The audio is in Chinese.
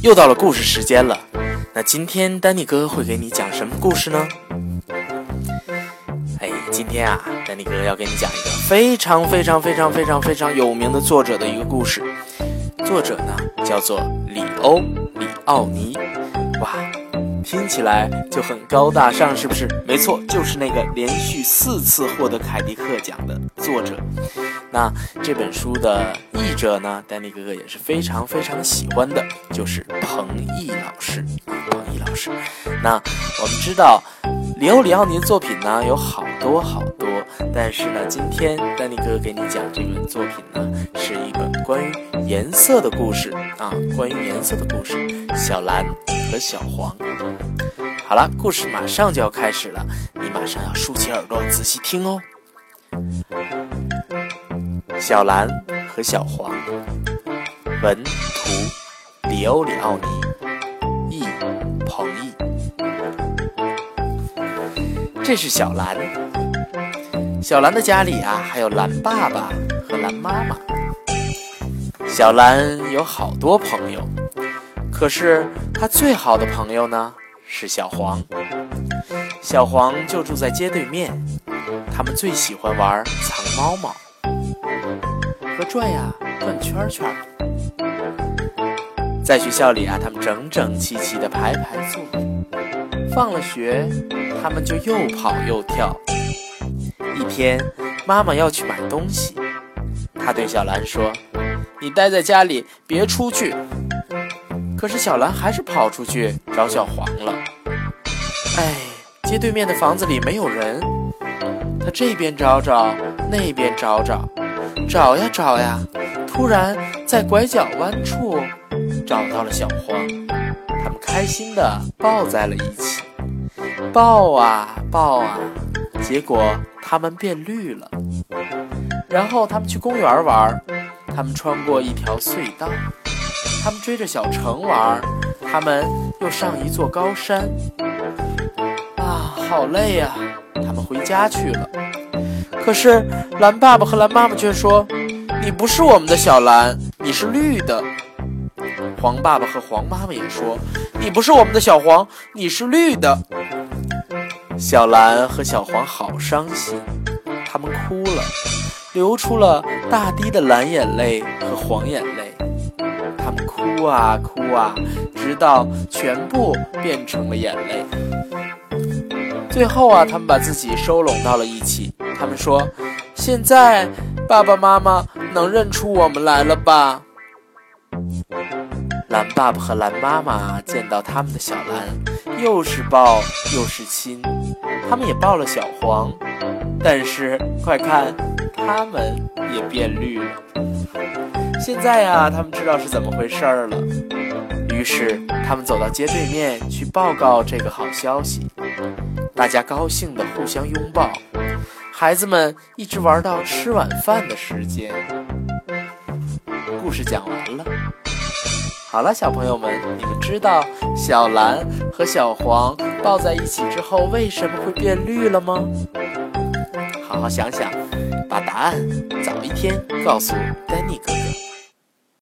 又到了故事时间了。那今天丹尼哥会给你讲什么故事呢？哎，今天啊，丹尼哥要给你讲一个非常非常非常非常非常有名的作者的一个故事。作者呢叫做里欧里奥尼。哇，听起来就很高大上，是不是？没错，就是那个连续四次获得凯迪克奖的作者。那这本书的译者呢，丹尼哥哥也是非常非常喜欢的，就是彭毅老师啊。彭毅老师，那我们知道里欧里奥尼的作品呢有好多好多，但是呢，今天丹尼哥哥给你讲这本作品呢，是一本关于颜色的故事啊，关于颜色的故事，小蓝和小黄。好了，故事马上就要开始了，你马上要竖起耳朵仔细听哦。小蓝和小黄，文图里欧里奥尼，译彭毅。这是小蓝，小蓝的家里啊，还有蓝爸爸和蓝妈妈。小蓝有好多朋友，可是他最好的朋友呢是小黄。小黄就住在街对面，他们最喜欢玩藏猫猫。和转呀转圈圈，在学校里啊，他们整整齐齐的排排坐。放了学，他们就又跑又跳。一天，妈妈要去买东西，她对小兰说：“你待在家里，别出去。”可是小兰还是跑出去找小黄了。哎，街对面的房子里没有人，她这边找找，那边找找。找呀找呀，突然在拐角弯处找到了小黄，他们开心地抱在了一起，抱啊抱啊，结果他们变绿了。然后他们去公园玩，他们穿过一条隧道，他们追着小城玩，他们又上一座高山。啊，好累呀，他们回家去了。可是蓝爸爸和蓝妈妈却说：“你不是我们的小蓝，你是绿的。”黄爸爸和黄妈妈也说：“你不是我们的小黄，你是绿的。”小蓝和小黄好伤心，他们哭了，流出了大滴的蓝眼泪和黄眼泪。他们哭啊哭啊，直到全部变成了眼泪。最后啊，他们把自己收拢到了一起。他们说：“现在爸爸妈妈能认出我们来了吧？”蓝爸爸和蓝妈妈见到他们的小蓝，又是抱又是亲。他们也抱了小黄，但是快看，他们也变绿了。现在呀，他们知道是怎么回事儿了。于是，他们走到街对面去报告这个好消息。大家高兴地互相拥抱。孩子们一直玩到吃晚饭的时间。故事讲完了。好了，小朋友们，你们知道小蓝和小黄抱在一起之后为什么会变绿了吗？好好想想，把答案早一天告诉丹尼哥哥。